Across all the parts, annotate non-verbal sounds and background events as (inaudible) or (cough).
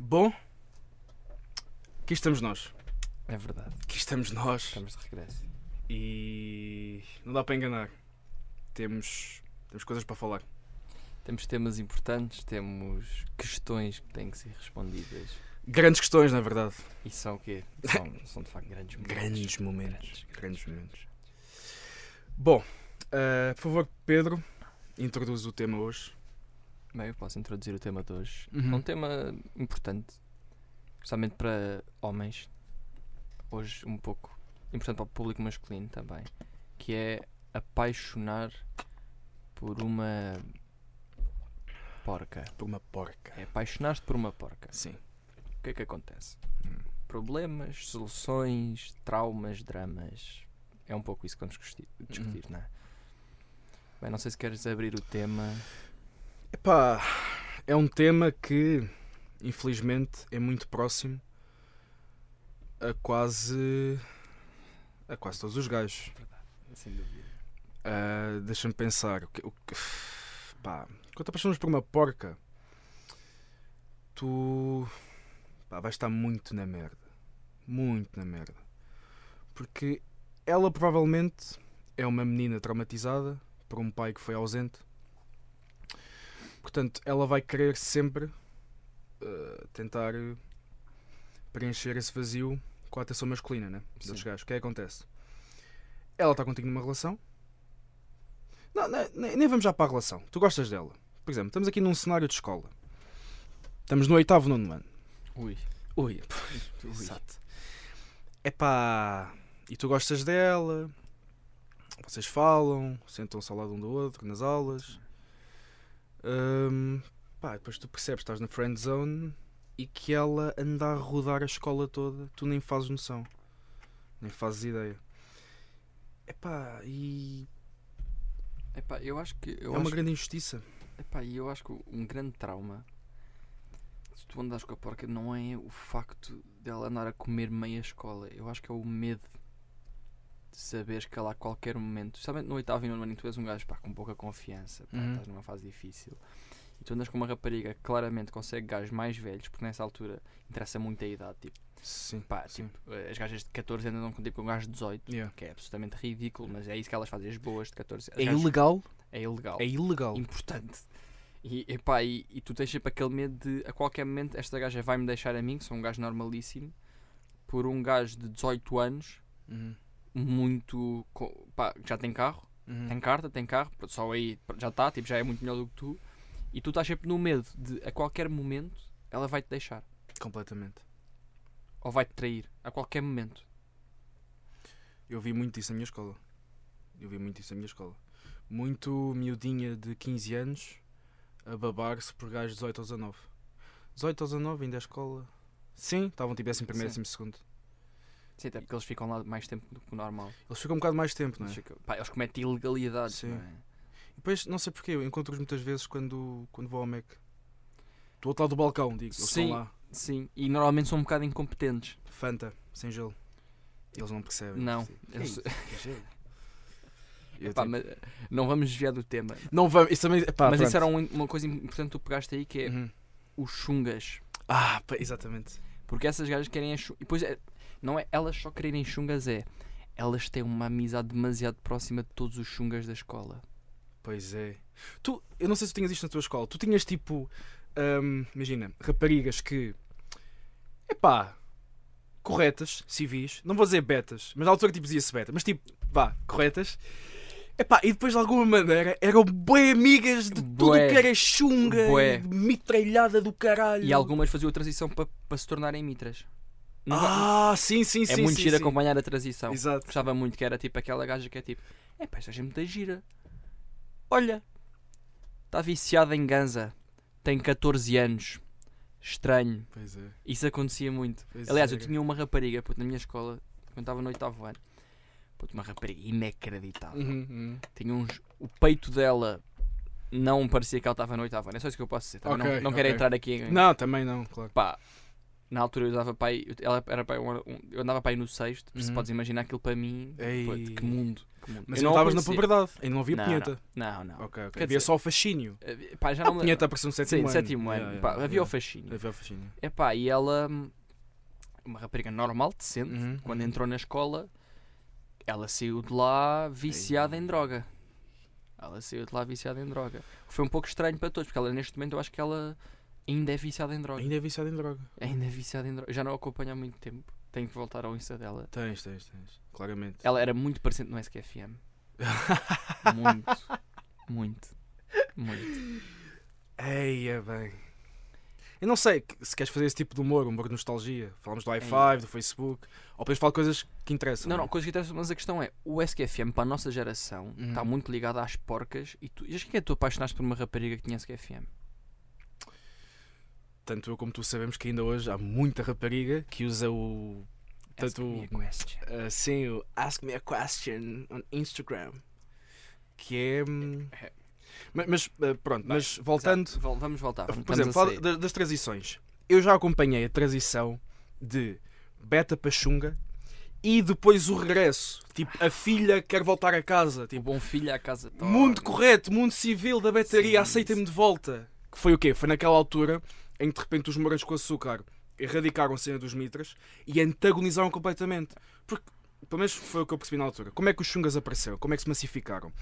Bom, aqui estamos nós. É verdade. Aqui estamos nós. Estamos de regresso. E não dá para enganar. Temos, temos coisas para falar. Temos temas importantes, temos questões que têm que ser respondidas. Grandes questões, na verdade. E são o quê? (laughs) São, são de facto grandes momentos. Grandes momentos. Grandes, Grandes momentos. Bom, eh, por favor, Pedro, introduz o tema hoje. Bem, eu posso introduzir o tema de hoje. Uhum. É um tema importante, especialmente para homens. Hoje, um pouco importante para o público masculino também. Que é apaixonar por uma porca. Por uma porca. É apaixonar-te por uma porca. Sim. O que é que acontece? Hum. Problemas, soluções, traumas, dramas. É um pouco isso que vamos discutir, discutir não é? Bem, não sei se queres abrir o tema. Epá, é um tema que, infelizmente, é muito próximo a quase. a quase todos os gajos. Sem dúvida. Ah, Deixa-me pensar. O que, o que- pá, quando apaixonas por uma porca, tu pá, vais estar muito na merda. Muito na merda. Porque ela provavelmente é uma menina traumatizada por um pai que foi ausente. Portanto, ela vai querer sempre ah, tentar preencher esse vazio com a atenção masculina, né? Dos Sim. gajos. O que é que acontece? Ela está contigo numa relação. Não, não, nem, nem vamos já para a relação. Tu gostas dela. Por exemplo, estamos aqui num cenário de escola. Estamos no oitavo, nono ano. Ui. Ui, (laughs) Ui. exato. Epá, e tu gostas dela, vocês falam, sentam-se ao lado um do outro nas aulas. Hum, pá, depois tu percebes, estás na friend zone e que ela anda a rodar a escola toda, tu nem fazes noção, nem fazes ideia. Epá, e Epá, eu acho que. Eu é uma acho, grande injustiça. epá, e eu acho que um grande trauma. Se tu andas com a porca, não é o facto dela andar a comer meia escola. Eu acho que é o medo de saberes que a qualquer momento, especialmente no oitavo e nono ano, tu és um gajo pá, com pouca confiança, pá, Uhum. estás numa fase difícil. E tu andas com uma rapariga que claramente consegue gajos mais velhos, porque nessa altura interessa muito a idade. Tipo, Sim, pá, sim. tipo, eh, as gajas de 14 andam com, tipo, com um gajo de 18. Yeah. que é absolutamente ridículo, mas é isso que elas fazem, as boas de 14 as É ilegal? é ilegal, É ilegal. importante. E, epá, e, e tu tens sempre aquele medo de a qualquer momento esta gaja vai-me deixar a mim, que sou um gajo normalíssimo, por um gajo de 18 anos, Uhum, muito. pá, já tem carro, uhum. tem carta, tem carro, só aí já está, tipo, já é muito melhor do que tu, e tu estás sempre no medo de a qualquer momento ela vai-te deixar, Completamente. ou vai-te trair, a qualquer momento. Eu vi muito isso na minha escola. Eu vi muito isso na minha escola. Muito miudinha de 15 anos a babar-se por gajos de 18 ou 19. 18 ou 19 ainda é escola. Sim, estavam tipo assim primeiro, Sim. décimo segundo. Sim, até porque eles ficam lá mais tempo do que o normal. Eles ficam um bocado mais tempo, não é? Eles, ficam- pá, eles cometem ilegalidades, Sim. não é? E depois, não sei porquê, eu encontro-os muitas vezes quando, quando vou ao Mac. Do outro lado do balcão, digo. Eles Sim. estão lá. Sim, e normalmente são um bocado incompetentes. Fanta, sem gelo. Eles não percebem. Não, eles- (laughs) Epá, mas não vamos desviar do tema. Não vamos. Isso também. Epá, mas pronto. isso era um- uma coisa importante que tu pegaste aí que é Uhum. os chungas. Ah, pá, exatamente. Porque essas gajas querem as chungas. E depois é, não é elas só quererem chungas, é elas têm uma amizade demasiado próxima de todos os chungas da escola. Pois é. Tu, eu não sei se tu tinhas isto na tua escola. Tu tinhas tipo. hum, imagina, raparigas que. Epá. Corretas, civis. Não vou dizer betas, mas na altura tipo dizia-se beta. Mas tipo, vá, corretas. Epá, e depois de alguma maneira eram bem amigas de tudo Bué. que era chunga, mitralhada do caralho. E algumas faziam a transição para para se tornarem mitras. Ah, sim, sim, sim. é muito sim, gira sim. acompanhar a transição. Exato. Gostava muito que era tipo aquela gaja que é tipo: É pá, esta gente muito gira. Olha, está viciada em ganza, tem 14 anos. Estranho. Pois é. Isso acontecia muito. Pois Aliás, é. eu tinha uma rapariga puto, na minha escola, quando estava no oitavo ano. Puto, uma rapariga inacreditável. Uhum, uhum. Tinha uns. O peito dela não parecia que ela estava no oitavo ano. É só isso que eu posso dizer. Também Ok, não, não quero ok. entrar aqui em. Não, também não, claro. Pá, na altura eu para aí, ela era um- um- eu andava para aí no sexto, Uhum. podes imaginar aquilo para mim, Ei. pô, que mundo. que mundo. Mas Eu não estavas na puberdade, ainda não havia Não, punheta. Não, não. Ok, ok. Quer Havia dizer- só o fascínio. Eh, Pá, já A não me punheta apareceu no Sim, sétimo ano. sétimo ano. Yeah, Pá, yeah, havia yeah. o fascínio. Havia o fascínio. Epá, e ela, uma rapariga normal, decente, Uhum, quando uhum. entrou na escola, ela saiu de lá viciada em droga. Ela saiu de lá viciada em droga. Foi um pouco estranho para todos, porque ela neste momento eu acho que ela ainda é viciada em droga. Ainda é viciado em droga. Ainda é viciada em droga. Já não a acompanho há muito tempo. Tenho que voltar ao Insta dela. Tens, tens, tens. Claramente. Ela era muito parecente no SQFM. (laughs) Muito. muito. Muito. Eia, bem. Eu não sei se queres fazer esse tipo de humor, humor de nostalgia. Falamos do Ei. i5, do Facebook. Ou depois falar de coisas que interessam. Não, não, coisa que interessa, mas a questão é: o SQFM para a nossa geração Uhum. está muito ligado às porcas. E tu, e acho que é que tu apaixonaste por uma rapariga que tinha SQFM? Tanto eu como tu sabemos que ainda hoje há muita rapariga que usa o. Ask Tanto me a question. uh, sim, o Ask Me a Question on Instagram. Que é. hum, É. Mas, mas, uh, pronto, mas voltando. Exato. Vamos voltar. Por exemplo, a fala sair. da- das transições. Eu já acompanhei a transição de Beta para Xunga e depois o regresso. Tipo, a filha quer voltar a casa. Tipo, bom filho à casa toda. mundo correto, mundo civil da betaria, Sim, aceita-me de volta. Que foi o quê? Foi naquela altura em que de repente os morangos com açúcar erradicaram a cena dos mitras e antagonizaram completamente. Porque, pelo menos foi o que eu percebi na altura. Como é que os chungas apareceram? Como é que se massificaram?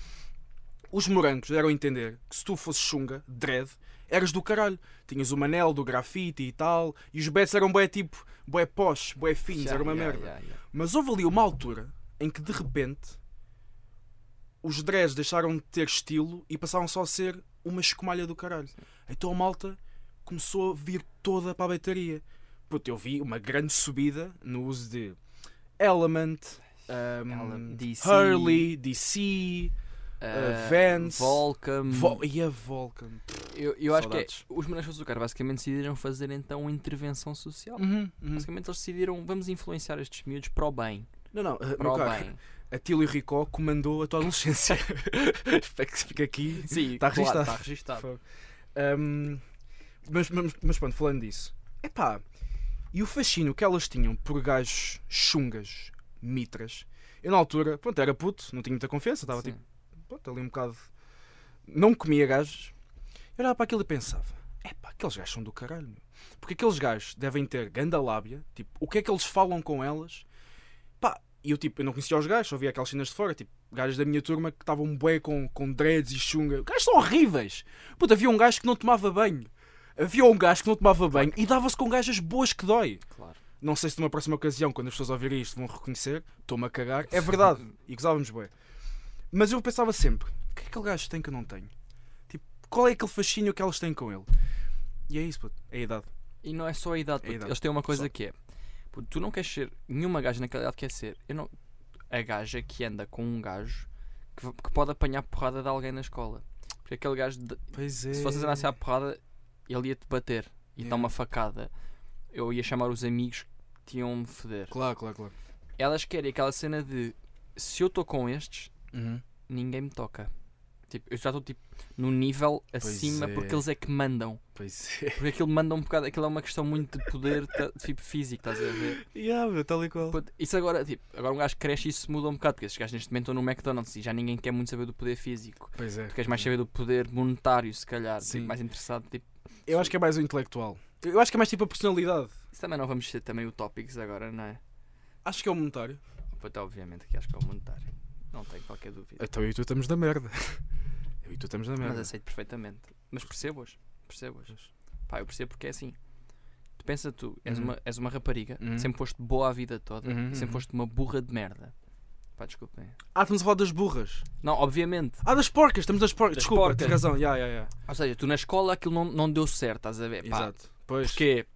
Os morangos deram a entender que se tu fosses chunga, dread, eras do caralho. Tinhas o manel do grafite e tal, e os betos eram bué tipo, bué posh, bué fins, era uma já, merda. já. Mas houve ali uma altura em que de repente os dreads deixaram de ter estilo e passaram só a ser uma escumalha do caralho. Então a malta começou a vir toda para a bateria. Puta, eu vi uma grande subida no uso de Element, um, DC, Hurley, DC, uh, Vans, Volcom. Vo e a Vulcan. Eu, eu acho que é, os morangos com açúcar basicamente decidiram fazer então uma intervenção social. Uhum, uhum. Basicamente eles decidiram vamos influenciar estes miúdos para o bem. Não, não, uh, Para o caro, bem. Atílio Ricó comandou a tua adolescência. (laughs) Espero que fique aqui. Sim, Tá claro, registado. Está registado. Um, mas, mas, mas pronto, falando disso, epá, e o fascínio que elas tinham por gajos chungas, mitras, eu na altura, pronto, era puto, não tinha muita confiança, estava tipo, pronto, ali um bocado. Não comia gajos. Eu olhava para aquilo e pensava: epá, aqueles gajos são do caralho, meu. Porque aqueles gajos devem ter ganda lábia, tipo, o que é que eles falam com elas? Pá, e eu tipo, eu não conhecia os gajos, só via aquelas cenas de fora, tipo, gajos da minha turma que estavam bué com, com dreads e chunga. Os gajos são horríveis! Puta, havia um gajo que não tomava banho. Havia um gajo que não tomava banho e dava-se com gajas boas que dói. Claro. Não sei se numa próxima ocasião, quando as pessoas ouvirem isto, vão reconhecer. Estou-me a cagar. É verdade. E gozávamos bué. Mas eu pensava sempre: o que é que aquele gajo tem que eu não tenho? Tipo, qual é aquele fascínio que elas têm com ele? E é isso, puto. É a idade. E não é só a idade, É a puto. idade. eles têm uma coisa Só. que é puto, tu não queres ser nenhuma gaja naquela idade quer ser. Eu não, a gaja que anda com um gajo que, que pode apanhar porrada de alguém na escola. Porque aquele gajo, de- Pois é. se vocês andassem à porrada, ele ia te bater e Yeah. dar uma facada. Eu ia chamar os amigos que te iam me foder. Claro, claro, claro. Elas querem aquela cena de se eu estou com estes, Uhum. ninguém me toca. Tipo, eu já estou tipo no nível acima é. porque eles é que mandam. Pois é. Porque aquilo manda um bocado, aquilo é uma questão muito de poder ta- tipo físico, estás a ver? Yeah, meu, tal e qual. Isso agora, tipo, agora um gajo cresce e isso muda um bocado, porque esses gajos neste momento estão no McDonald's e já ninguém quer muito saber do poder físico. Pois é. Tu queres mais saber do poder monetário, se calhar, Sim. tipo, mais interessado. Tipo, Eu acho que é mais o intelectual. Eu acho que é mais tipo a personalidade. isso também não vamos ser também o tópicos agora, não é? Acho que é o monetário. Puto, obviamente que acho que é o monetário. Não tenho qualquer dúvida. Então eu e tu estamos na merda. (laughs) Eu e tu estamos na Mas merda. aceito perfeitamente. Mas percebo-as. Percebo-as. Pá, eu percebo porque é assim. Tu pensa tu, és, Uhum. uma, és uma rapariga, Uhum. sempre foste boa a vida toda, Uhum, sempre uhum. foste uma burra de merda. Pá, desculpem. Ah, estamos a falar das burras. Não, obviamente. Ah, das porcas, estamos das porcas. Das Desculpa, porcas. tens razão. Ya, ya, ya. Ou seja, tu na escola aquilo não, não deu certo, estás a ver? Pá, Exato. Pois. Porque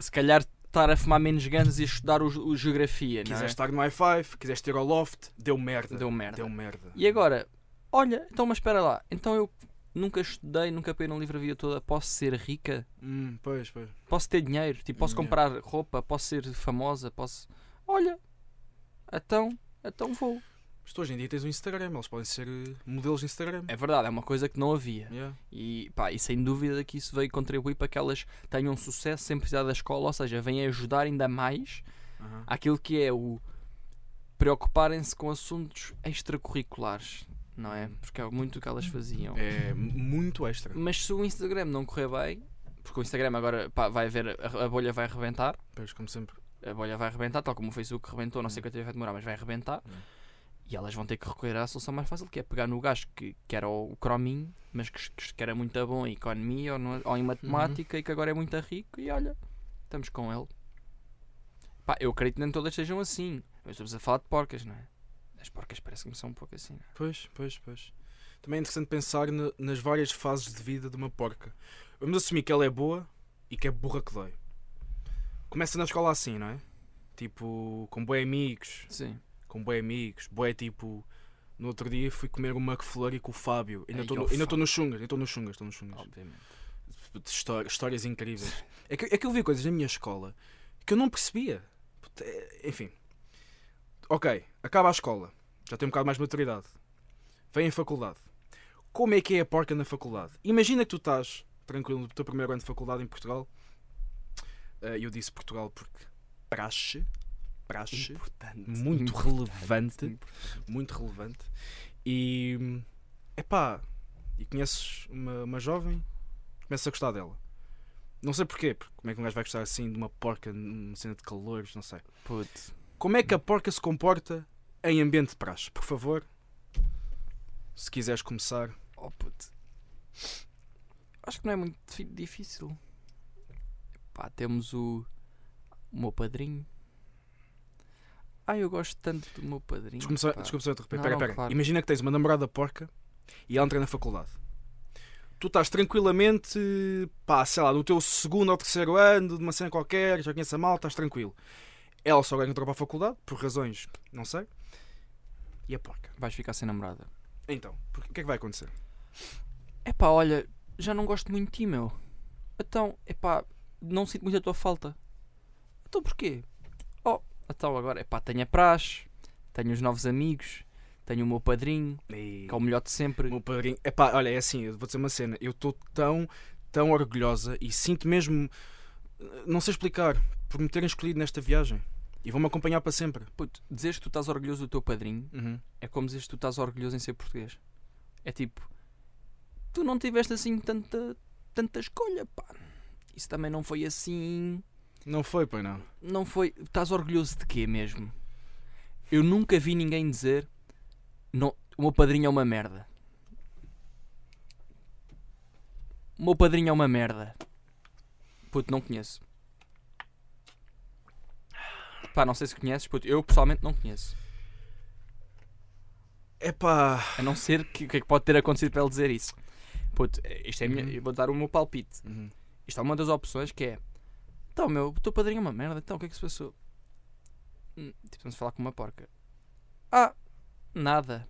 se calhar estar a fumar menos ganas e estudar o, o geografia, não é? Quiseste estar no i5, quiseste ter ao loft, deu merda. Deu merda. Deu merda. E agora, olha, então mas espera lá, então eu nunca estudei, nunca peguei num livro a vida toda, posso ser rica? Hum, pois, pois. Posso ter dinheiro? Tipo, posso Yeah. comprar roupa? Posso ser famosa? Posso... Olha, então, então vou. Mas tu hoje em dia tens o Instagram, eles podem ser eh, modelos de Instagram. É verdade, é uma coisa que não havia. Yeah. E, pá, e sem dúvida que isso veio contribuir para que elas tenham sucesso sem precisar da escola, ou seja, vem ajudar ainda mais aquilo que é o preocuparem-se com assuntos extracurriculares, não é? Porque é muito o que elas faziam. É muito extra. Mas se o Instagram não correr bem, porque o Instagram agora pá, vai haver, a, a bolha vai arrebentar, Pois, como sempre. A bolha vai arrebentar, tal como o Facebook rebentou, não sei Hum. quanto tempo vai demorar, mas vai arrebentar. Hum. E elas vão ter que recorrer à solução mais fácil, que é pegar no gajo que, que era o crominho, mas que, que era muito bom em economia ou, no- ou em matemática e que agora é muito rico, e olha, estamos com ele. Pá, eu acredito que nem todas sejam assim, mas estamos a falar de porcas, não é? As porcas parece-me são um pouco assim. não é? Pois, pois, pois. Também é interessante pensar na- nas várias fases de vida de uma porca. Vamos assumir que ela é boa e que é burra que dói. Começa na escola assim, não é? Tipo, com boi amigos, Sim. com boi amigos, boi tipo. No outro dia fui comer um McFlurry com o Fábio. Ainda Ai, estou no- ainda estou chungas, ainda estou nos chungas, estou nos chungas. Obviamente. de histó- histórias incríveis. (laughs) É que, é que eu vi coisas na minha escola que eu não percebia. É- Enfim. Ok, acaba a escola. Já tem um bocado mais de maturidade. Vem a faculdade. Como é que é a porca na faculdade? Imagina que tu estás tranquilo no teu primeiro ano de faculdade em Portugal. Eh, Eu disse Portugal porque praxe. Praxe. Importante. Muito Importante. relevante. Muito relevante. E. Epá. E conheces uma, uma jovem, começas a gostar dela. Não sei porquê, porque como é que um gajo vai gostar assim de uma porca numa cena de calores, não sei. Puto. Como é que a porca se comporta em ambiente de praxe? Por favor, se quiseres começar. Oh puto. Acho que não é muito difícil. Pá, temos o, o meu padrinho. Ah, eu gosto tanto do meu padrinho. Desculpa só, pá. desculpa só interromper. Não, Pera, não, pera. claro. Imagina que tens uma namorada porca e ela entra na faculdade. Tu estás tranquilamente, pá, sei lá, no teu segundo ou terceiro ano, de uma cena qualquer, já conheces a mal, estás tranquilo. Ela só agora entrou para a faculdade, por razões, não sei. E a porca? Vais ficar sem namorada. Então, o que é que vai acontecer? Epá, olha, já não gosto muito de ti, meu. Então, epá, não sinto muito a tua falta. Então porquê? Oh, então agora, epá, tenho a praxe, tenho os novos amigos, tenho o meu padrinho, E... que é o melhor de sempre. O meu padrinho. Epá, olha, é assim, eu vou dizer uma cena. Eu estou tão, tão orgulhosa e sinto mesmo. Não sei explicar, por me terem escolhido nesta viagem. E vão-me acompanhar para sempre. Puto, dizeres que tu estás orgulhoso do teu padrinho Uhum. é como dizeres que tu estás orgulhoso em ser português. É tipo, tu não tiveste assim tanta, tanta escolha, pá. Isso também não foi assim. Não foi, pois não. Não foi. Estás orgulhoso de quê mesmo? Eu nunca vi ninguém dizer não, o meu padrinho é uma merda. O meu padrinho é uma merda. Puto, não conheço. Pá, não sei se conheces, puto. Eu pessoalmente não conheço. Epá. A não ser que o que é que pode ter acontecido para ele dizer isso. Puto, isto é a minha, Uhum. eu vou dar o meu palpite. Uhum. Isto é uma das opções que é Então, meu, o teu padrinho é uma merda, então o que é que se passou? Hum, Tipo, vamos falar com uma porca. Ah, nada.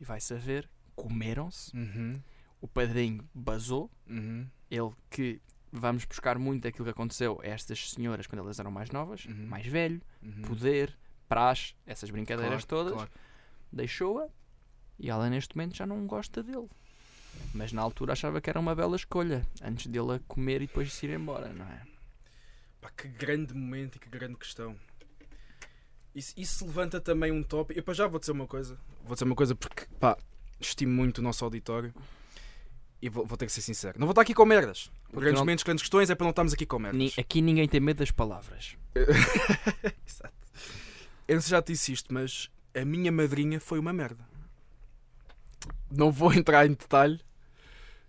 E vai saber, comeram-se. Uhum. O padrinho basou. Uhum. Ele que vamos buscar muito aquilo que aconteceu a estas senhoras quando elas eram mais novas, Uhum. mais velho, Uhum. poder, praxe, essas brincadeiras Claro, todas. claro. Deixou-a e ela neste momento já não gosta dele. Mas na altura achava que era uma bela escolha, antes dele a comer e depois se ir embora, não é? Pá, que grande momento e que grande questão. Isso, isso levanta também um tópico. Eu para já vou dizer uma coisa. Vou dizer uma coisa porque, pá, estimo muito o nosso auditório. E vou, vou ter que ser sincero. Não vou estar aqui com merdas. Porque Grandes não- momentos, grandes questões é para não estarmos aqui com merdas. Ni- Aqui ninguém tem medo das palavras. (laughs) Exato. Eu não sei se já te disse isto, mas a minha madrinha foi uma merda. Não vou (laughs) entrar em detalhe.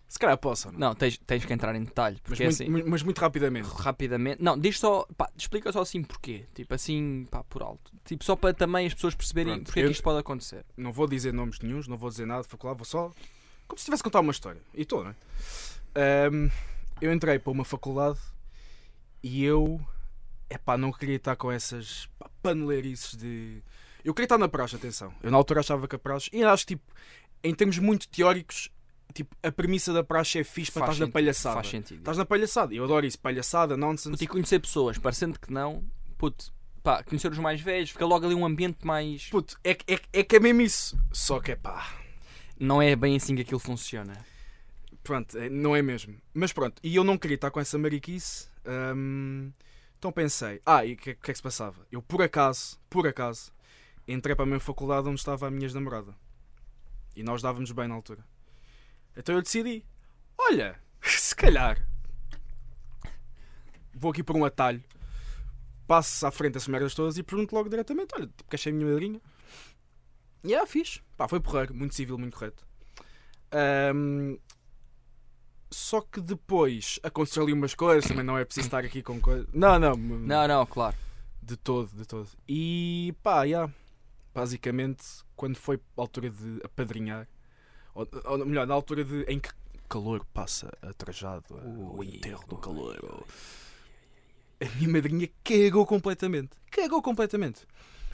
Se calhar posso, não? Não, tens, tens que entrar em detalhe, mas, porque é muito, assim, mas muito rapidamente. rapidamente. Não, diz só, pá, explica só assim porquê. Tipo assim, pá, por alto. Tipo, só para também as pessoas perceberem Pronto, porque é que isto pode acontecer. Não vou dizer nomes nenhums, não vou dizer nada de faculdade, vou só. Como se estivesse a contar uma história. E estou, não é? Ahm, eu entrei para uma faculdade e eu. Epá, não queria estar com essas pá, paneleirices de. Eu queria estar na praxe, atenção. Eu na altura achava que a praxe. E acho que, tipo, em termos muito teóricos, tipo, a premissa da praxe é fixe para estás na palhaçada. Faz sentido. Estás na palhaçada. Eu adoro isso, palhaçada, nonsense. Puto, e conhecer pessoas, parecendo que não, puto, pá, conhecer os mais velhos, fica logo ali um ambiente mais. Puto, é, que- é, é que é mesmo isso. Só que é pá. Não é bem assim que aquilo funciona. Pronto, é- não é mesmo. Mas pronto, e eu não queria estar com essa mariquice. hum, então pensei, ah, e o que, é- que é que se passava? Eu, por acaso, por acaso, entrei para a mesma faculdade onde estava a minha namorada. E nós dávamos bem na altura. Então eu decidi, olha, (laughs) se calhar vou aqui por um atalho, passo à frente essas merdas todas e pergunto logo diretamente, olha, tipo, queres ser a minha madrinha? E yeah, fiz. Pá, foi porreiro, muito civil, muito correto. Hum, só que depois aconteceu ali umas coisas, também não é preciso estar aqui com coisas. Não, não, Não, não, claro. de todo, de todo. E pá, yeah, basicamente, quando foi a altura de apadrinhar, ou, ou melhor, na altura de, em que calor passa atrajado o Ui, enterro do calor, a minha madrinha cagou completamente. Cagou completamente.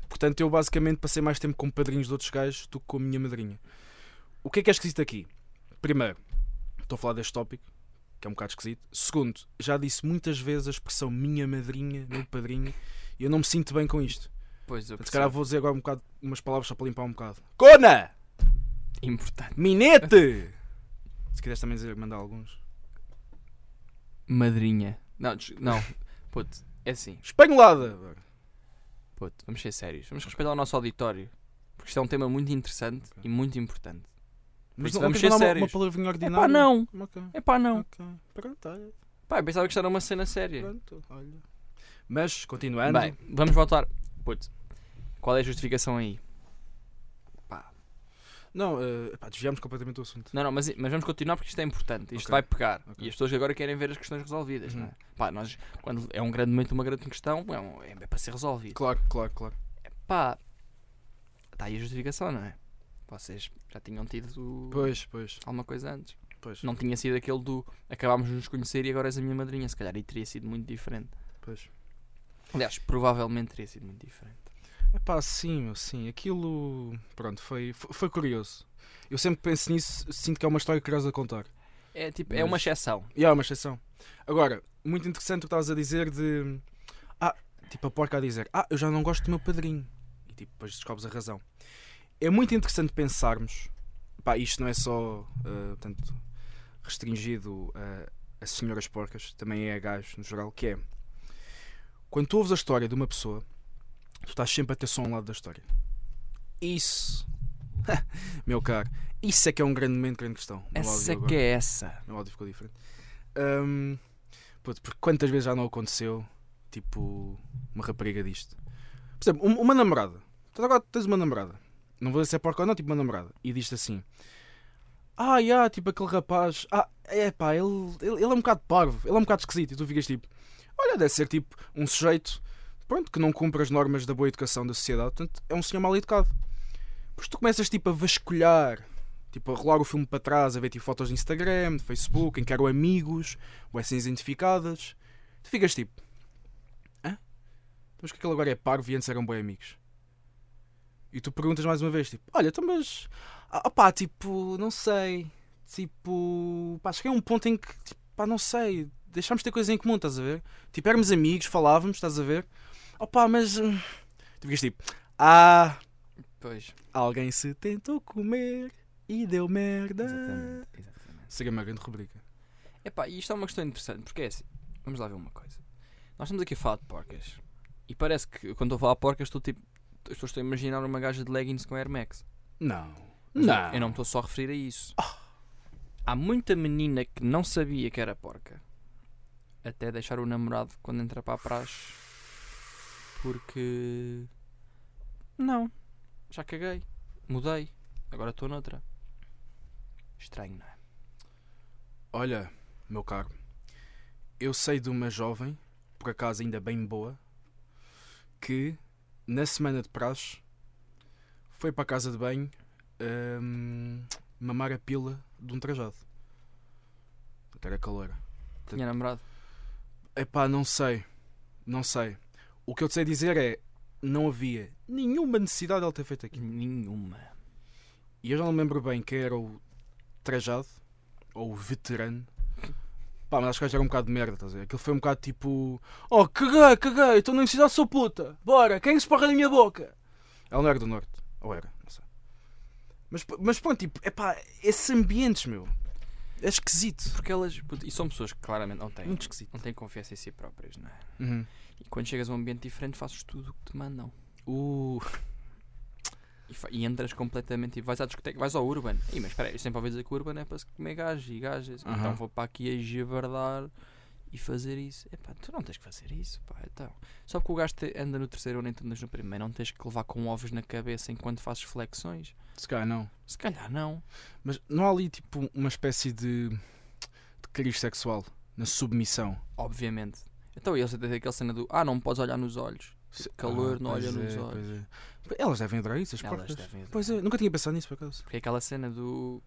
Portanto, eu basicamente passei mais tempo com padrinhos de outros gajos do que com a minha madrinha. O que é que é esquisito aqui? Primeiro, estou a falar deste tópico, que é um bocado esquisito. Segundo, já disse muitas vezes a expressão minha madrinha, meu padrinho, e eu não me sinto bem com isto. Pois eu Se calhar vou dizer agora um bocado, umas palavras só para limpar um bocado. Cona! Importante. Minete! (laughs) Se quiseres também dizer, mandar alguns. Madrinha. Não, não. Puto, é assim. Espanholada! Puto, vamos ser sérios. Vamos respeitar o nosso auditório. Porque isto é um tema muito interessante e muito importante. Por isso não- vamos ser tens uma- sérios. Uma palavrinha É ordinária? pá, não. Ok, É pá, não. ok. Pronto, olha. Pá, eu pensava que isto era uma cena séria. Pronto, olha. Mas, continuando. Bem, vamos voltar. Puto, qual é a justificação aí? Pá. Não, eh, pá, desviámos completamente do assunto. Não, não, mas, mas vamos continuar porque isto é importante. Isto Ok. vai pegar. Ok. E as pessoas agora querem ver as questões resolvidas, Uhum. não é? Pá, nós, quando é um grande momento, uma grande questão, é, um- é para ser resolvido. Claro, claro, claro. Pá, está aí a justificação, não é? Vocês já tinham tido Pois, pois, alguma coisa antes. pois. Não tinha sido aquele do acabámos de nos conhecer e agora és a minha madrinha. Se calhar aí teria sido muito diferente. pois. Aliás, provavelmente teria sido muito diferente. É pá, sim, sim. Aquilo. Pronto, foi, foi, foi curioso. Eu sempre penso nisso, sinto que é uma história curiosa a contar. É tipo, é uma Mas- exceção. E é uma exceção. Agora, muito interessante o que estavas a dizer de. Ah, tipo a porca a dizer: Ah, eu já não gosto do meu padrinho. E tipo, depois descobres a razão. É muito interessante pensarmos. Pá, isto não é só. ah, portanto, restringido a, a senhoras porcas, também é a gajos no geral, que é. Quando tu ouves a história de uma pessoa, tu estás sempre a ter só um lado da história. Isso. (laughs) meu caro, isso é que é um grande momento, grande questão. Essa que é essa. Meu áudio ficou diferente. Ahm, puto, porque quantas vezes já não aconteceu, tipo, uma rapariga disto? Por exemplo, um- uma namorada. Tu agora tens uma namorada. Não vou dizer se é porca ou não, tipo uma namorada. E diz-te assim: Ah, yeah, tipo aquele rapaz. Ah, é pá, ele, ele, ele é um bocado parvo, ele é um bocado esquisito. E tu ficas tipo: Olha, deve ser tipo um sujeito, pronto, que não cumpre as normas da boa educação da sociedade. Portanto, é um senhor mal educado. Depois tu começas tipo a vasculhar Tipo, a rolar o filme para trás, a ver tipo, fotos de Instagram, de Facebook, em que eram amigos, ou sem identificadas. Tu ficas tipo. Hã? Mas que aquele agora é parvo e antes eram bem amigos. E tu perguntas mais uma vez, tipo, olha, então mas. Ah, pá, tipo, não sei. Tipo. Pá, cheguei a um ponto em que, tipo, pá, não sei. Deixámos de ter coisas em comum, estás a ver? Tipo, éramos amigos, falávamos, estás a ver? Opá, mas. hum, Tu ficas tipo, ah, Pois. alguém se tentou comer e deu merda. Exatamente. Exatamente. Seria uma grande rubrica. Epá, e isto é uma questão interessante, porque é assim, vamos lá ver uma coisa. Nós estamos aqui a falar de porcas. E parece que quando estou a falar porcas, estou tipo. Pessoas estão a imaginar uma gaja de leggings com Air Max. Não. Mas Não. Eu não me estou só a referir a isso. Há muita menina que não sabia que era porca. Até deixar o namorado quando entra para a praxe. Porque. Não. Já caguei. Mudei. Agora estou noutra. Estranho, não é? Olha, meu caro, eu sei de uma jovem, por acaso ainda bem boa, que na semana de praxe foi para a casa de banho hum, mamar a pila de um trajado. Até era caloura. Tinha namorado. Epá, não sei. Não sei. O que eu te sei dizer é não havia nenhuma necessidade de ele ter feito aquilo. Nenhuma. E eu já não me lembro bem quem era o trajado ou o veterano. Pá, mas acho que gajo era um bocado de merda, estás a ver? Aquilo foi um bocado tipo. Oh, caguei, caguei, estou na universidade, sou puta. Bora, quem se porra na minha boca? Ela não era do norte. Ou era, não sei. Mas, mas pronto, tipo, é pá, esses ambientes, meu. É esquisito. Porque elas. puto, E são pessoas que claramente não têm. Muito esquisito. Não têm confiança em si próprias, não é? Uhum. E quando chegas a um ambiente diferente, fazes tudo o que te mandam. Uh, E, fa- e entras completamente e vais à discoteca, vais ao Urban. Ih, mas espera aí, eu sempre ouvi dizer que o Urban é para se comer gajos e gajas. Aham. Então vou para aqui a javardar e fazer isso. Epá, tu não tens que fazer isso, pá. Então. Só porque o gajo anda no terceiro ou nem tu andas no primeiro, não tens que levar com ovos na cabeça enquanto fazes flexões. se calhar não. Se calhar não. Mas não há ali, tipo, uma espécie de. de cariz sexual na submissão. Obviamente. Então eles têm aquela cena do ah, não me podes olhar nos olhos. Se- calor, não pois olha nos é, olhos. pois é. Elas devem adorar isso, as Elas devem. Pois é, nunca tinha pensado nisso por acaso. Porque é aquela cena do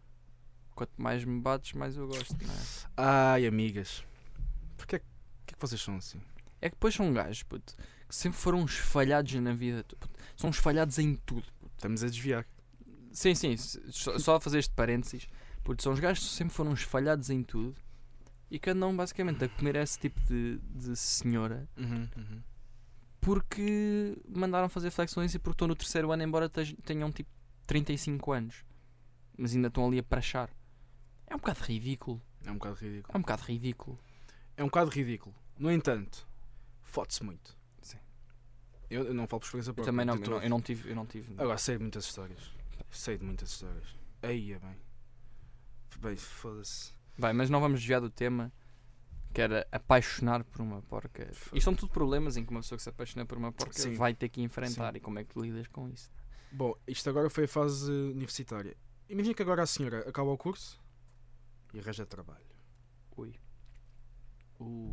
quanto mais me bates, mais eu gosto, não é? Ai, amigas. Porquê que, que, que vocês são assim? É que depois são gajos, puto, que sempre foram uns falhados na vida. puto. São uns falhados em tudo. puto. Estamos a desviar. Sim, sim, só, só a fazer este parênteses. Puto, são os gajos que sempre foram uns falhados em tudo e que andam basicamente a comer esse tipo de, de senhora Uhum, uhum. porque mandaram fazer flexões e porque estão no terceiro ano, embora tenham tipo 35 anos, mas ainda estão ali a prachar. É um bocado ridículo. É um bocado ridículo. É um bocado ridículo. É um bocado ridículo. No entanto, fode-se muito. Sim. Eu, eu não falo por experiência Eu própria. também não, eu não, eu não tive. Eu não tive Agora sei de muitas histórias. Sei de muitas histórias. Aí é bem. Bem, foda-se. Vai, mas não vamos desviar do tema que era apaixonar por uma porca. Isto são tudo problemas em que uma pessoa que se apaixona por uma porca Sim. vai ter que enfrentar e como é que tu lidas com isso. Bom, isto agora foi a fase universitária. Imagina que agora a senhora acaba o curso e arranja trabalho. Ui. Ui.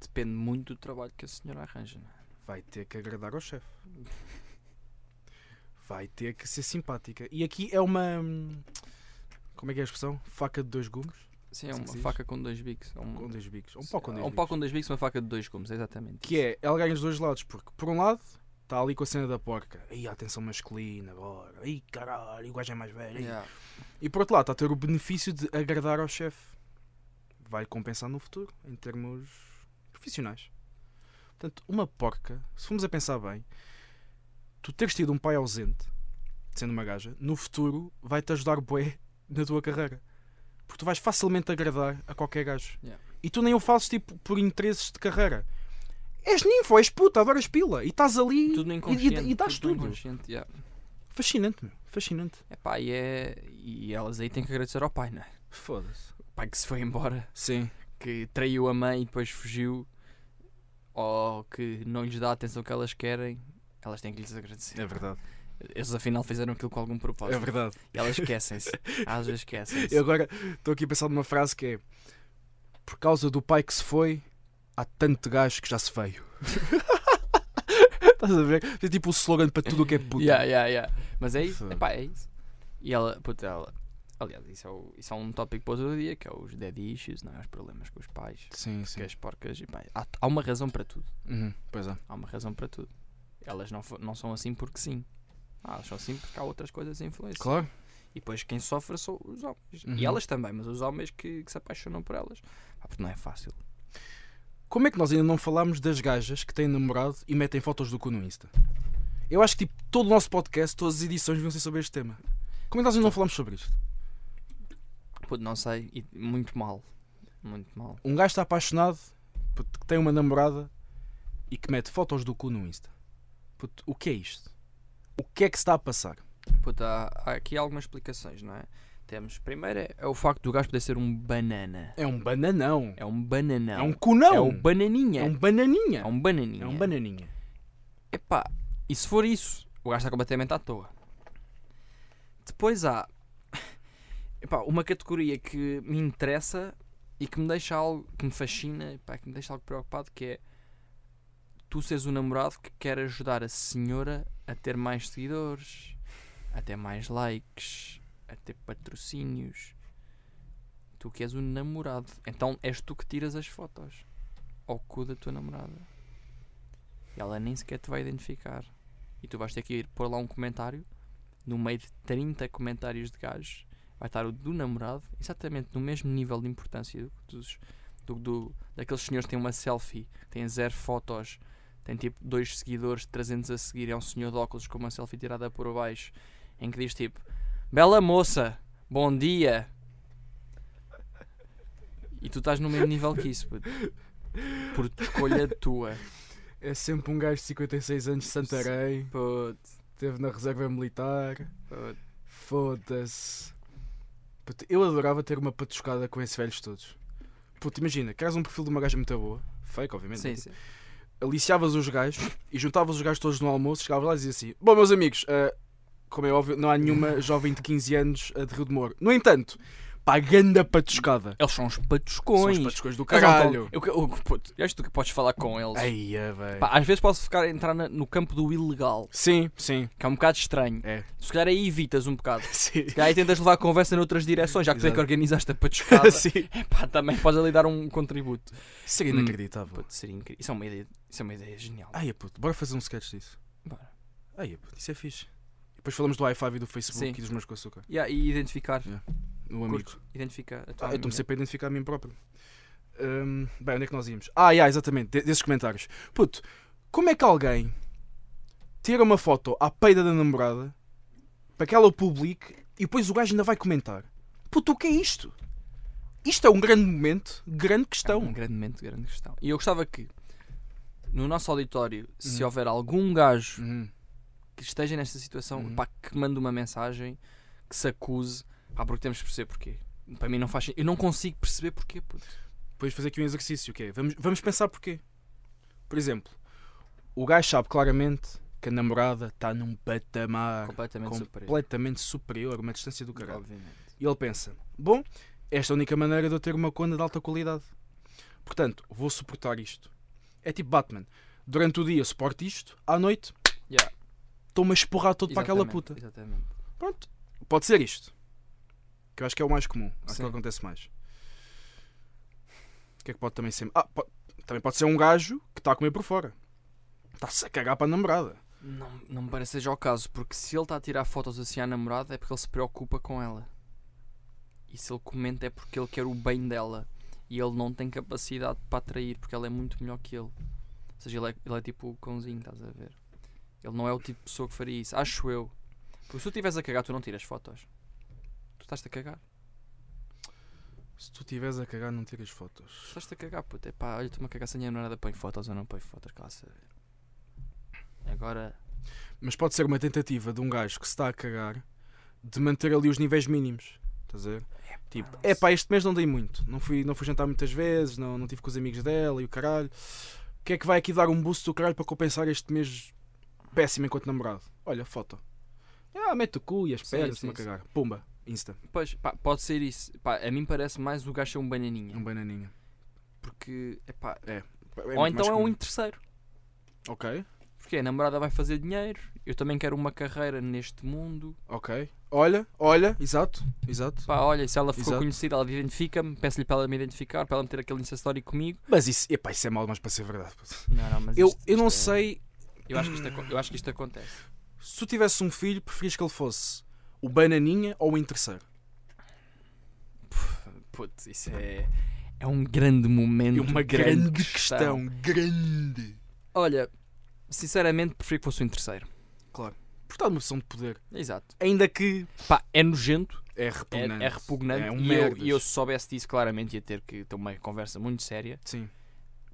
Depende muito do trabalho que a senhora arranja. não é? Vai ter que agradar ao chefe. Vai ter que ser simpática. E aqui é uma. hum, Como é que é a expressão? Faca de dois gumes? Sim, é Sim, uma sim. faca com dois bicos. É um, Com dois bicos. Um pau com dois é um bicos. pau com dois bicos, uma faca de dois gumes, exatamente. Que é, ela ganha dos dois lados, porque por um lado está ali com a cena da porca. Aí a atenção masculina, bora. Aí caralho, o gajo é mais velho. Yeah. E por outro lado está a ter o benefício de agradar ao chefe. Vai compensar no futuro, em termos profissionais. Portanto, uma porca, se formos a pensar bem, tu teres tido um pai ausente, sendo uma gaja, no futuro vai-te ajudar bué na tua carreira. Porque tu vais facilmente agradar a qualquer gajo. Yeah. E tu nem o fazes tipo por interesses de carreira. És ninfo, és puta, adoras pila. E estás ali Tudo e, e, e dás tudo. tudo. yeah. Fascinante, meu. Fascinante. Epá, e, é, e elas aí têm que agradecer ao pai, não é? Foda-se. Pai que se foi embora. Sim. que traiu a mãe e depois fugiu ou que não lhes dá a atenção que elas querem, elas têm que lhes agradecer. É verdade. Eles afinal fizeram aquilo com algum É propósito. verdade. E elas esquecem-se. Às vezes esquecem-se. Eu agora estou aqui a pensar numa frase que é Por causa do pai que se foi, há tanto gajo que já se veio. (laughs) Estás a ver? É tipo o slogan para tudo o que é puta. Yeah, yeah, yeah. Mas é isso. Epá, é isso. E ela, puta, ela. Aliás, isso é, o- isso é um tópico para outro dia, que é os dead issues, não é? os problemas com os pais. Sim, sim. as porcas. epá, há, há uma razão para tudo. Uhum, pois é. Há uma razão para tudo. Elas não, não são assim porque sim. Ah, elas são assim porque há outras coisas a influenciar. Claro. E depois quem sofre são os homens. Uhum. E elas também, mas os homens que, que se apaixonam por elas. Ah, porque não é fácil. Como é que nós ainda não falámos das gajas que têm namorado e metem fotos do cu no Insta? Eu acho que tipo, todo o nosso podcast, todas as edições vão ser sobre este tema. Como é que nós ainda não falamos sobre isto? Puto, não sei. E muito mal. Muito mal. Um gajo está apaixonado, puto, que tem uma namorada e que mete fotos do cu no Insta. Puto, o que é isto? O que é que se está a passar? Puto, há, há aqui algumas explicações, não é? Temos, primeiro é, é o facto do gajo poder ser um banana. É um bananão. É um bananão. É um cunão. É um bananinha. É um bananinha. É um bananinha. É um bananinha. Epá, e se for isso, o gajo está completamente à toa. Depois há epá, uma categoria que me interessa e que me deixa algo, que me fascina, epá, que me deixa algo preocupado, que é tu seres o namorado que quer ajudar a senhora a ter mais seguidores, a ter mais likes, a ter patrocínios. Tu que és o namorado. Então és tu que tiras as fotos ao cu da tua namorada. E ela nem sequer te vai identificar. E tu vais ter que ir pôr lá um comentário. No meio de 30 comentários de gajos, vai estar o do namorado, exatamente no mesmo nível de importância do- dos, do, do- daqueles senhores que têm uma selfie, têm zero fotos, tem tipo dois seguidores, 300 a seguir, é um senhor de óculos com uma selfie tirada por baixo, em que diz tipo: Bela moça, bom dia. E tu estás no mesmo nível que isso, puto. por escolha tua. É sempre um gajo de 56 anos de Santarém, Puto, esteve na reserva militar. Foda-se. Puto, Eu adorava ter uma patuscada com esses velhos todos. Puto, imagina, queres um perfil de uma gaja muito boa, fake, obviamente. Sim, sim. aliciavas os gajos e juntavas os gajos todos no almoço, chegavas lá e dizia assim: Bom, meus amigos, ah, como é óbvio, não há nenhuma (laughs) jovem de 15 anos ah, de Rio de Moro. No entanto, pá, ganda patuscada. Eles são os São patuscões. os patuscões do caralho. Eu, eu, puto, eu acho que tu podes falar com eles. Eia, velho. Pá, às vezes posso ficar entrar na- no campo do ilegal, Sim, sim. que é um bocado estranho. É. Se calhar aí evitas um bocado. (laughs) Sim. Se calhar aí tentas levar a conversa noutras direções, já que tu é que organizaste a patuscada. (laughs) Sim. pá, também podes ali dar um contributo. Seria Hum. inacreditável. Puto, seria incrível. Isso é uma ideia, isso é uma ideia genial. Ai, puto, bora fazer um sketch disso. Bora. Ai, puto, isso é fixe. E depois falamos do i5 e do Facebook Sim. e dos meus com açúcar. Yeah, e identificar. O amigo. Curto, identifica a tua Ah, eu estou-me amiga. sempre a identificar a mim próprio. Hum, bem, onde é que nós íamos? Ah, yeah, exatamente, de- desses comentários. Puto, como é que alguém tira uma foto à peida da namorada para que ela o publique e depois o gajo ainda vai comentar? Puto, o que é isto? Isto é um grande momento, grande É questão. um grande momento, grande questão. E eu gostava que no nosso auditório, se Uhum. houver algum gajo Uhum. que esteja nesta situação, Uhum. pá, que mande uma mensagem, que se acuse, pá, porque temos de perceber porquê. Para mim não faz sentido. Eu não consigo perceber porquê, puto. Depois fazer aqui um exercício, que é, vamos, vamos pensar porquê. Por exemplo, o gajo sabe claramente que a namorada está num patamar Completamente superior. completamente superior, uma distância do caralho. Obviamente. E ele pensa: bom, esta é a única maneira de eu ter uma conta de alta qualidade. Portanto, vou suportar isto. É tipo Batman. Durante o dia suporto isto, à noite Yeah. estou-me a esporrar todo para aquela Exatamente, puta. Exatamente. Pronto, pode ser isto. Que eu acho que é o mais comum. Acho Sim. que acontece mais. O que é que pode também ser? Ah, po- também pode ser um gajo que está a comer por fora. Está-se a cagar para a namorada. Não, não me parece seja o caso, porque se ele está a tirar fotos assim à namorada é porque ele se preocupa com ela. E se ele comenta é porque ele quer o bem dela. E ele não tem capacidade para atrair, porque ela é muito melhor que ele. Ou seja, ele é, ele é tipo o cãozinho, estás a ver? Ele não é o tipo de pessoa que faria isso. Acho eu. Porque se tu estiveres a cagar, tu não tiras fotos. Estás-te a cagar. Se tu estiveres a cagar, não tiras fotos. estás-te a cagar, puto. É pá, olha, estou-me a cagar sem dinheiro, não é nada. Põe fotos ou não põe fotos, claro. Agora. Mas pode ser uma tentativa de um gajo que se está a cagar de manter ali os níveis mínimos. Estás a ver? Tipo, não é pá, este mês não dei muito. Não fui, não fui jantar muitas vezes, não, não tive com os amigos dela e o caralho. O que é que vai aqui dar um boost do caralho para compensar este mês péssimo enquanto namorado? Olha, foto. Ah, mete o cu e as pernas, me a cagar. Pumba, insta. Pois, pá, pode ser isso. Pá, a mim parece mais o gajo ser um bananinha. Um bananinha. Porque, epá, É ou muito mais então é um interesseiro. Ok, Porque a namorada vai fazer dinheiro. Eu também quero uma carreira neste mundo. ok. Olha, olha, exato, exato. Pá, olha, se ela ficou Exato. conhecida, ela identifica-me. Peço-lhe para ela me identificar, para ela meter aquele Insta Story comigo. Mas isso, epá, isso é mal, mas para ser verdade. Não, não, mas Eu, isto- eu não isto é- sei, Eu acho, que isto, eu acho que isto acontece. se tu tivesse um filho, preferias que ele fosse o bananinha ou o interesseiro? Putz, isso é. É um grande momento. É uma grande, grande questão. Grande. Olha, sinceramente, prefiro que fosse o interesseiro. Porque está numa posição de poder. Exato. Ainda que Pá, é nojento. é É, repugnante. é repugnante. É um e, eu, e eu, se soubesse disso, claramente ia ter que ter uma conversa muito séria. Sim,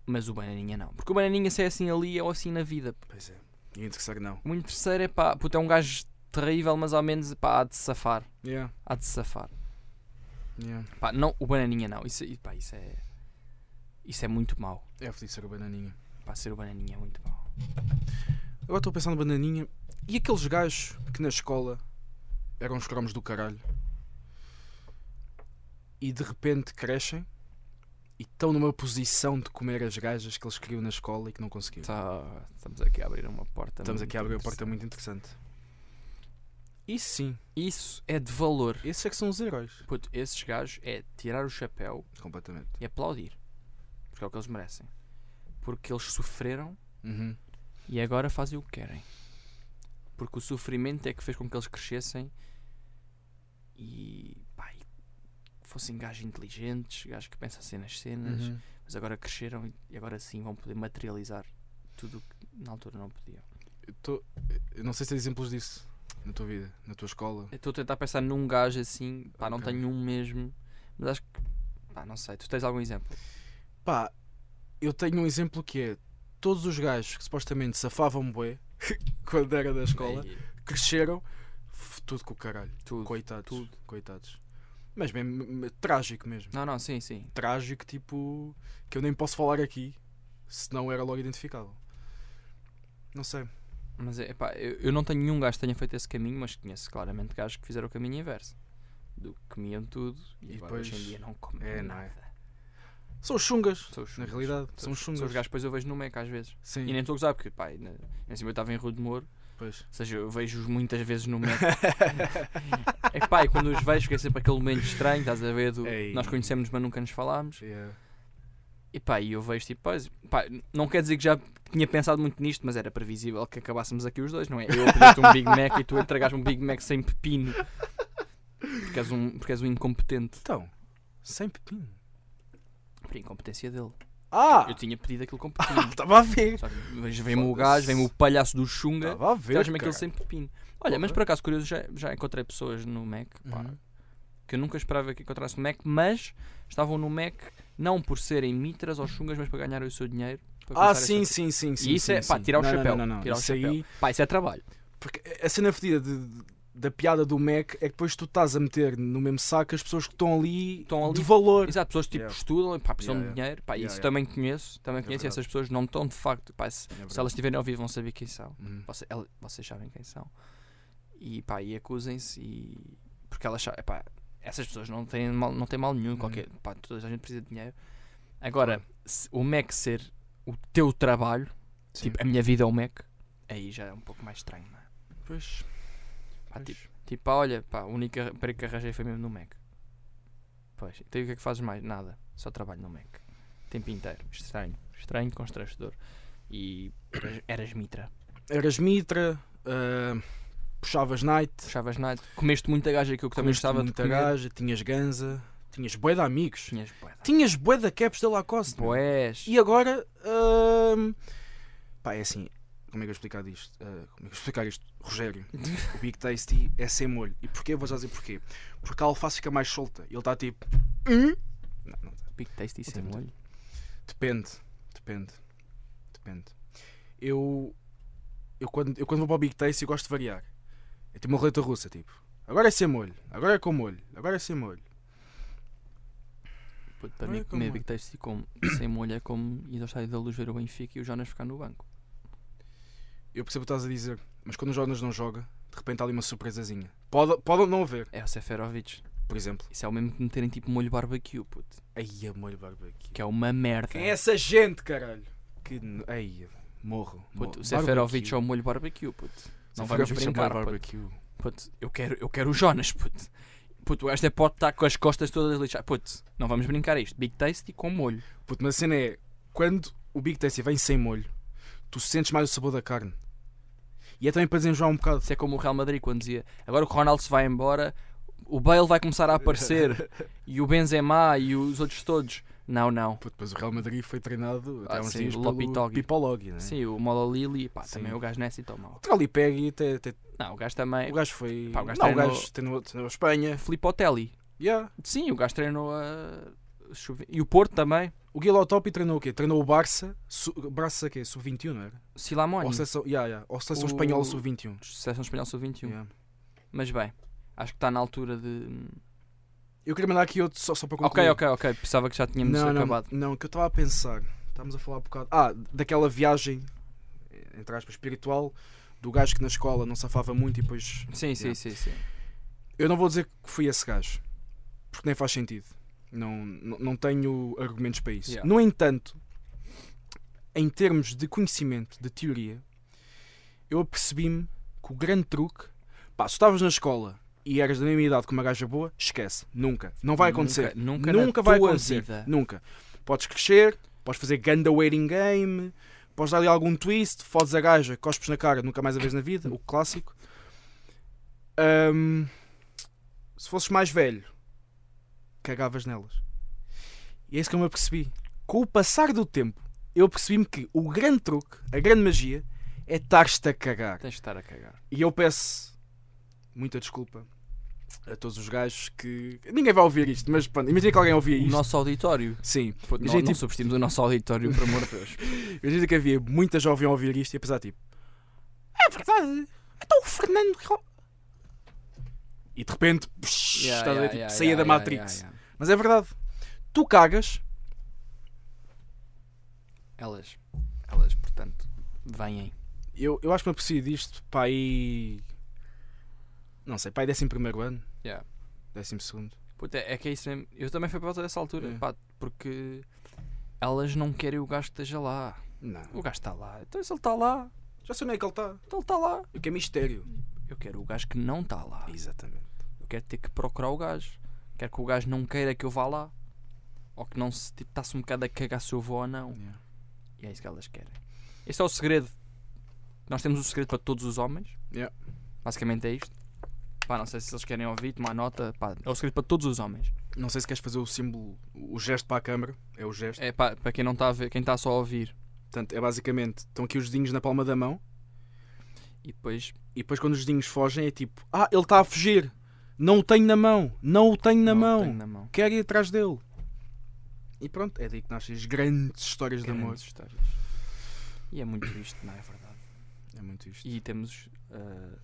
Mas o Bananinha não. Porque o Bananinha, se é assim ali, é ou assim na vida. pois é. E o interesseiro não. O terceiro é pá, puto, é um gajo terrível, mas ao menos pá, há de safar. Yeah, Há de safar. yeah. Pá, não, o Bananinha não. Isso, pá, isso é. Isso é muito mau. É feliz ser o bananinha. Pá, ser o Bananinha é muito mau. Agora estou a pensar no bananinha. E aqueles gajos que na escola eram os cromos do caralho e de repente crescem e estão numa posição de comer as gajas que eles queriam na escola e que não conseguiram. Tá, estamos aqui a abrir uma porta. Estamos aqui a abrir uma porta muito interessante. Isso sim, Isso é de valor. esses é que são os heróis. Puto, esses gajos é tirar o chapéu Completamente. e aplaudir. Porque é o que eles merecem. Porque eles sofreram Uhum. e agora fazem o que querem. Porque o sofrimento é que fez com que eles crescessem e, pá, e fossem gajos inteligentes, gajos que pensassem nas cenas, Uhum. mas agora cresceram e- e agora sim vão poder materializar tudo o que na altura não podiam. Eu, tô- eu não sei se tens exemplos disso na tua vida, na tua escola. Eu estou a tentar pensar num gajo assim, pá, não Ok. tenho um mesmo, mas acho que, pá, não sei, tu tens algum exemplo? Pá, eu tenho um exemplo que é todos os gajos que supostamente safavam bué (laughs) quando era da escola Ei, cresceram tudo com o caralho. tudo. Coitados. tudo. Coitados. Mas mesmo trágico mesmo. Não, não, sim, sim. Trágico, tipo, que eu nem posso falar aqui, senão era logo identificável. Não sei. Mas é, pá, eu, eu não tenho nenhum gajo que tenha feito esse caminho, mas conheço claramente gajos que fizeram o caminho inverso. Do que comiam tudo e, E agora hoje em depois- dia não comem é, não é? nada. São os chungas, São os na chungas. realidade. São, São os chungas. são os gajos que depois eu vejo no Mac às vezes. Sim, E nem estou a gozar, porque pá, na, em cima eu estava em Rua de Moro, pois. ou seja, eu vejo-os muitas vezes no Mac. é que pá, e quando os vejo, fica sempre aquele momento estranho, estás a ver? Do, Ei. nós conhecemos, mas nunca nos falámos. Yeah. E pá, e eu vejo tipo, pá, não quer dizer que já tinha pensado muito nisto, mas era previsível que acabássemos aqui os dois, não é? Eu a pedir-te um Big Mac e tu entregaste um Big Mac sem pepino. Porque és um, porque és um incompetente. Então, sem pepino. Por incompetência dele. Ah! Eu tinha pedido aquilo com pepino. Estava a ver. Vem-me o gajo, vem-me o palhaço do Xunga, Estava a ver. traz-me aquele cara. sem pepino. Olha, mas por acaso, curioso, já, já encontrei pessoas no Mac, pá, Uhum. que eu nunca esperava que encontrasse no Mac, mas estavam no Mac não por serem mitras ou chungas, mas para ganharem o seu dinheiro. para Ah, sim, sim, sim, sim. E isso sim, é, pá, sim. tirar o Não, chapéu. Não, não, não. O Isso chapéu. aí. Pá, isso é trabalho. Porque a cena fedida de- da piada do Mac é que depois tu estás a meter no mesmo saco as pessoas que estão ali, Estão ali- de valor. Exato, pessoas tipo Yeah. estudam e pá, precisam Yeah, de dinheiro. Pá, Yeah, isso yeah. também conheço. Também É conheço e essas pessoas não estão de facto. Pá, se, É se elas estiverem a ouvir, vão saber quem são. Uhum. Você- ela- vocês sabem quem são. E pá, e acusem-se e. Porque elas sabem, pá, essas pessoas não têm mal, não têm mal nenhum. Uhum. Qualquer, pá, toda a gente precisa de dinheiro. Agora, se o Mac ser o teu trabalho, Sim. tipo, a minha vida é o Mac, aí já é um pouco mais estranho, não é? Pois. Pá, pois. tipo, tipo, pá, olha, pá, a única emprego que arranjei foi mesmo no Mac. Pois, então o que é que fazes mais? Nada, só trabalho no Mac. Tempo inteiro. Estranho, estranho, constrangedor. E eras, eras mitra. Eras mitra, ah, puxavas night, Puxavas night. Comeste muita gaja que eu também comeste gostava de muita comer. gaja, tinhas ganza, tinhas bué de amigos, Tinhas bué. tinhas bué da caps da Lacoste. Boés. E agora, ahm, pá, é assim, como é que eu explicar isto? Ah, como é que eu explicar isto? Rogério, o Big Tasty é sem molho. E porquê? Vou já dizer porquê. Porque a alface fica mais solta. Ele está tipo. "Hum?" Não, não, Big tasty sem molho. depende, depende, depende. Eu, eu, quando, eu quando vou para o Big Tasty eu gosto de variar. É tipo uma roleta russa, tipo. Agora é sem molho, agora é com molho, agora é sem molho. Puto, Para Não mim, é comer como- Big Tasty com, sem molho é como ir ao estádio da luz ver o Benfica e o Jonas ficar no banco. Eu percebo o que estás a dizer, mas quando o Jonas não joga, de repente há ali uma surpresazinha. Pode, pode não haver, É o Seferovic. por exemplo. Isso é o mesmo que meterem tipo molho barbecue, puto. Aí a molho barbecue. Que é uma merda. Quem é essa gente, caralho? Que. n- Aí, morro. Puto, o. Seferovic é o molho barbecue, puto. Não vamos brincar, puto. barbecue. Puto, eu quero, eu quero o Jonas, puto. Puto, o gajo até pode estar com as costas todas lixadas. Puto, não vamos brincar isto. Big Tasty com molho. Puto, mas a cena é, quando o Big Tasty vem sem molho, tu sentes mais o sabor da carne. E é também para desenjoar um bocado. Isso é como o Real Madrid quando dizia agora o Ronaldo se vai embora, o Bale vai começar a aparecer (laughs) e o Benzema e os outros todos. Não, não. Puto, mas o Real Madrid foi treinado até Ah, uns sim, dias o pelo. Pipologui, né? Sim, o Mola Lili, pá, Sim. também o gajo não é assim tão mau. O Trali Peggy até, até- Não, o gajo também. o gajo foi. Pá, o gajo não, o treinou- gajo treinou, treinou a Espanha. Filipotelli. Yeah. Sim, o gajo treinou a. E o Porto também. O Guilotopi treinou o quê? Treinou o Barça, su... Barça quê? Sub-21, não era? Silamoni. Ou seleção, yeah, yeah. Ou seleção O- espanhola sub-21. Seleção Espanhola Sub-21. Yeah. Mas bem, acho que está na altura de. Eu queria mandar aqui outro só, só para concluir. Ok, ok, ok. Pensava que já tínhamos não, acabado. Não, não, que eu estava a pensar. Estávamos a falar um bocado. Ah, daquela viagem, entre aspas, espiritual, do gajo que na escola não safava muito e depois. Sim, sim, Yeah. sim, sim. Eu não vou dizer que fui esse gajo, porque nem faz sentido. Não, não, não tenho argumentos para isso. Yeah. No entanto, em termos de conhecimento, de teoria, eu apercebi-me que o grande truque. Pá, se estavas na escola e eras da mesma idade que uma gaja boa, esquece. Nunca. Não vai acontecer. Nunca, Nunca, na vai acontecer. vida. Nunca. Podes crescer, podes fazer ganda waiting game, podes dar ali algum twist, fodes a gaja, cospes na cara, nunca mais a vez na vida, o clássico. Ahm, se fosses mais velho, cagavas nelas. E é isso que eu me apercebi. Com o passar do tempo, eu percebi-me que o grande truque, a grande magia, é estar-te a cagar. Tens de estar a cagar. E eu peço muita desculpa a todos os gajos que. Ninguém vai ouvir isto, mas pronto, imagina que alguém ouvia O isto. nosso auditório. Sim, Pô, Imagina, não tipo- subestimos o nosso auditório, por amor de Deus. (laughs) imagina que havia muita jovem a ouvir isto e a pensar tipo: É verdade, então o Fernando. Ro-" E de repente, psh, Yeah, estás a ver, yeah, tipo, yeah, saía da Matrix. Mas é verdade, tu cagas, Elas, elas, portanto, vêm. eu, eu acho que me aprecio disto para aí. Não sei, para aí décimo primeiro ano, Yeah. décimo segundo. Puta, é que é isso mesmo. Eu também fui para volta dessa altura, É. pá, porque elas não querem o gajo que esteja lá. Não, O gajo está lá. Então se ele está lá, já sei onde é que ele está. então ele está lá. O que é mistério. Eu quero o gajo que não está lá. Exatamente. Eu quero ter que procurar o gajo. Quero que o gajo não queira que eu vá lá. Ou que não se tipo, está-se um bocado a cagar se eu vou ou não. Yeah. E é isso que elas querem. Esse é o segredo. Nós temos o segredo para todos os homens. Yeah. Basicamente é isto. Pá, não sei se eles querem ouvir, tomar nota. Pá, é o segredo para todos os homens. Não sei se queres fazer o símbolo, o gesto para a câmara. É o gesto. É pá, para quem não está a ver, quem está só a ouvir. Portanto, é basicamente, estão aqui os dedinhos na palma da mão E depois e depois quando os dedinhos fogem é tipo, ah, ele está a fugir. Não o tenho na mão. Não o tenho na não mão. tenho na mão. Quero ir atrás dele. E pronto, é daí que nascem as grandes histórias de amor. Grandes histórias. E é muito isto, não é verdade? É muito isto. E temos. ah,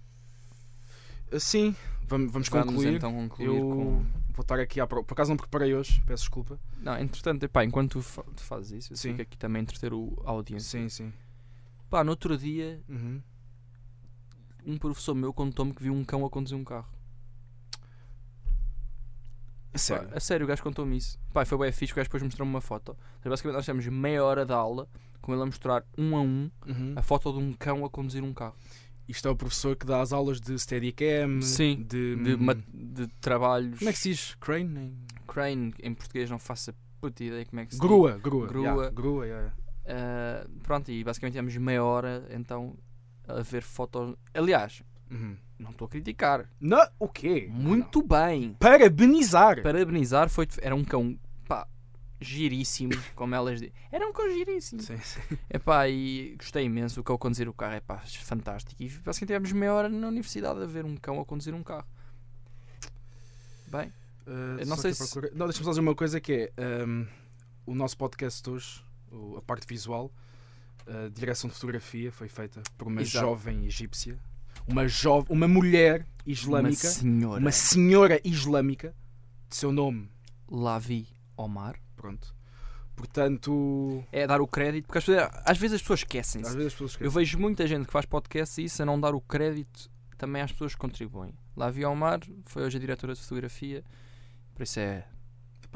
Assim, vamos, vamos vamos concluir. então concluir Eu com. vou estar aqui à pro... Por acaso não preparei hoje, peço desculpa. Não, entretanto, epá, enquanto tu, fa- tu fazes isso, eu Sim. fico aqui também a entreter o, a audiência. Sim, sim. Pá, no outro dia, Uhum. um professor meu contou-me que viu um cão a conduzir um carro. A sério. Pá, a sério, o gajo contou-me isso. Pá, foi bem fixe, o gajo depois mostrou-me uma foto. Então, basicamente, nós temos meia hora de aula com ele a mostrar um a um Uhum. a foto de um cão a conduzir um carro. Isto é o professor que dá as aulas de Steadicam, Sim, de, De, ma- de trabalhos. Como é que se diz? Crane? Crane, em português não faço a puta ideia como é que se Grua, grua. Grua. yeah, grua, yeah. diz. Ah, pronto, e basicamente temos meia hora então a ver fotos. Aliás, Uhum. não estou a criticar. Não, o quê? Muito bem. Parabenizar. Parabenizar, foi, era um cão, giríssimo, como elas dizem. Era um cão giríssimo. Sim, sim. Epá, e gostei imenso. O cão a conduzir o carro é pá, fantástico. E basicamente tivemos meia hora na universidade a ver um cão a conduzir um carro. Bem, Uh, não sei que se- Não, deixa-me só dizer uma coisa que é um, o nosso podcast hoje, a parte visual, a direção de fotografia foi feita por uma Exato. jovem egípcia, uma jovem, uma mulher uma islâmica, senhora uma senhora islâmica, de seu nome, Lavi Omar. Pronto. Portanto, É dar o crédito, porque as pessoas- às vezes as pessoas esquecem-se. pessoas Eu esquecem. vejo muita gente que faz podcast e isso a não dar o crédito também às pessoas que contribuem. Lavi Omar foi hoje a diretora de fotografia, por isso é,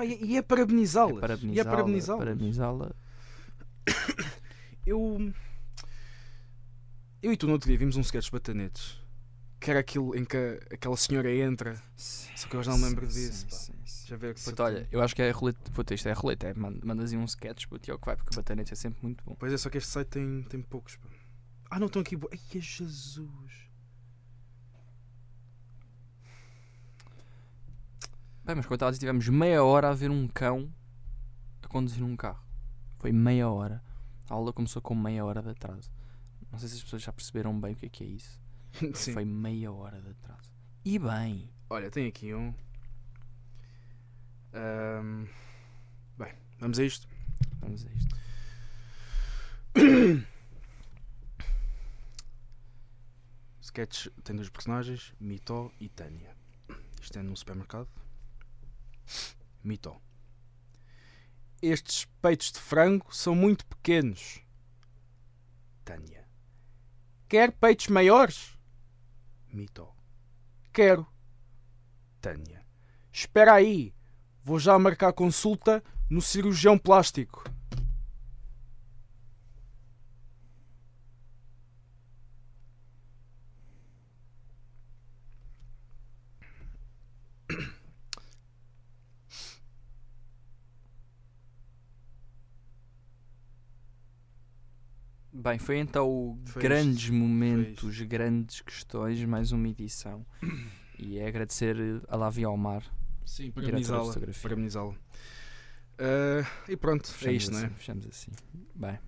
e é é parabenizá-las. e é parabenizá-la. parabenizá-las. parabenizá-la. Eu. Eu e tu no outro dia vimos um sketch de batanetes. Que era aquilo em que aquela senhora entra. Só que eu já não me lembro Sim, disso. sim, sim. Já veio que Puta, olha, eu acho que é a roleta. Puta, isto é a roleta. É, man- mandas aí um sketch, puto, e é o que vai, porque batanetes é sempre muito bom. Pois é, só que este site tem, tem poucos. pá. Ah, não estão aqui. Ai, é Jesus. Bem, mas dizer, tivemos meia hora a ver um cão a conduzir um carro. Foi meia hora. A aula começou com meia hora de atraso. Não sei se as pessoas já perceberam bem o que é que é isso. (laughs) Sim. Foi meia hora de atraso. E bem. Olha, tem aqui um. Ahm, Bem, vamos a isto. Vamos a isto. (coughs) Sketch tem dois personagens, Mitó e Tânia. Isto é num supermercado. Mitó. Estes peitos de frango são muito pequenos. Tânia. Quer peitos maiores? Mitó. Quero. Tânia. Espera aí. Vou já marcar consulta no cirurgião plástico. Bem, foi então o Foi grandes isto, momentos, grandes questões, mais uma edição. E é agradecer a Lavi Almar Sim, parabenizá-la. Parabenizá-la. Ah, e pronto, é Fechamos isto, não é? assim, Fechamos assim. Bem.